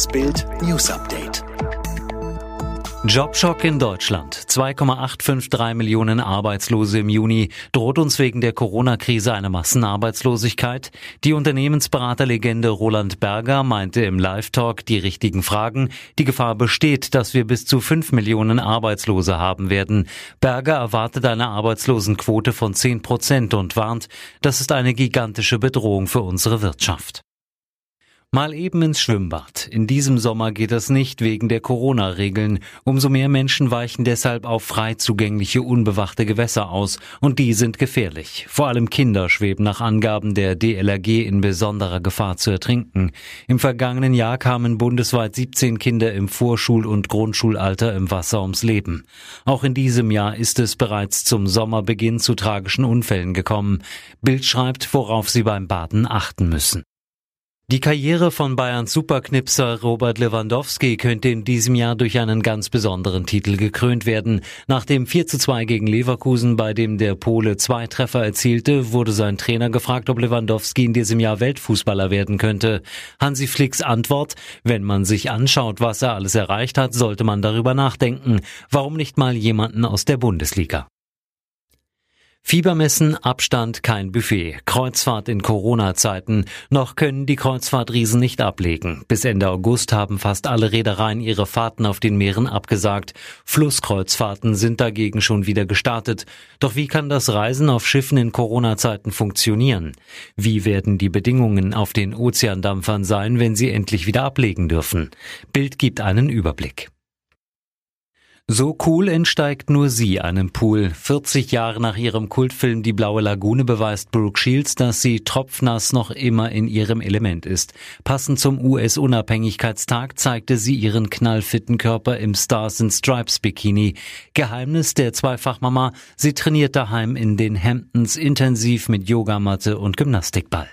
Das Bild News Update. Jobschock in Deutschland. 2,853 Millionen Arbeitslose im Juni. Droht uns wegen der Corona-Krise eine Massenarbeitslosigkeit? Die Unternehmensberaterlegende Roland Berger meinte im Live-Talk die richtigen Fragen. Die Gefahr besteht, dass wir bis zu 5 Millionen Arbeitslose haben werden. Berger erwartet eine Arbeitslosenquote von 10 Prozent und warnt, das ist eine gigantische Bedrohung für unsere Wirtschaft. Mal eben ins Schwimmbad. In diesem Sommer geht das nicht wegen der Corona-Regeln. Umso mehr Menschen weichen deshalb auf frei zugängliche unbewachte Gewässer aus. Und die sind gefährlich. Vor allem Kinder schweben nach Angaben der DLRG in besonderer Gefahr zu ertrinken. Im vergangenen Jahr kamen bundesweit 17 Kinder im Vorschul- und Grundschulalter im Wasser ums Leben. Auch in diesem Jahr ist es bereits zum Sommerbeginn zu tragischen Unfällen gekommen. Bild schreibt, worauf sie beim Baden achten müssen. Die Karriere von Bayerns Superknipser Robert Lewandowski könnte in diesem Jahr durch einen ganz besonderen Titel gekrönt werden. Nach dem 4 zu 2 gegen Leverkusen, bei dem der Pole zwei Treffer erzielte, wurde sein Trainer gefragt, ob Lewandowski in diesem Jahr Weltfußballer werden könnte. Hansi Flicks Antwort, wenn man sich anschaut, was er alles erreicht hat, sollte man darüber nachdenken. Warum nicht mal jemanden aus der Bundesliga? Fiebermessen, Abstand, kein Buffet. Kreuzfahrt in Corona-Zeiten. Noch können die Kreuzfahrtriesen nicht ablegen. Bis Ende August haben fast alle Reedereien ihre Fahrten auf den Meeren abgesagt. Flusskreuzfahrten sind dagegen schon wieder gestartet. Doch wie kann das Reisen auf Schiffen in Corona-Zeiten funktionieren? Wie werden die Bedingungen auf den Ozeandampfern sein, wenn sie endlich wieder ablegen dürfen? Bild gibt einen Überblick. So cool entsteigt nur sie einem Pool. 40 Jahre nach ihrem Kultfilm Die blaue Lagune beweist Brooke Shields, dass sie tropfnass noch immer in ihrem Element ist. Passend zum US-Unabhängigkeitstag zeigte sie ihren knallfitten Körper im Stars and Stripes Bikini. Geheimnis der Zweifachmama, sie trainiert daheim in den Hamptons intensiv mit Yogamatte und Gymnastikball.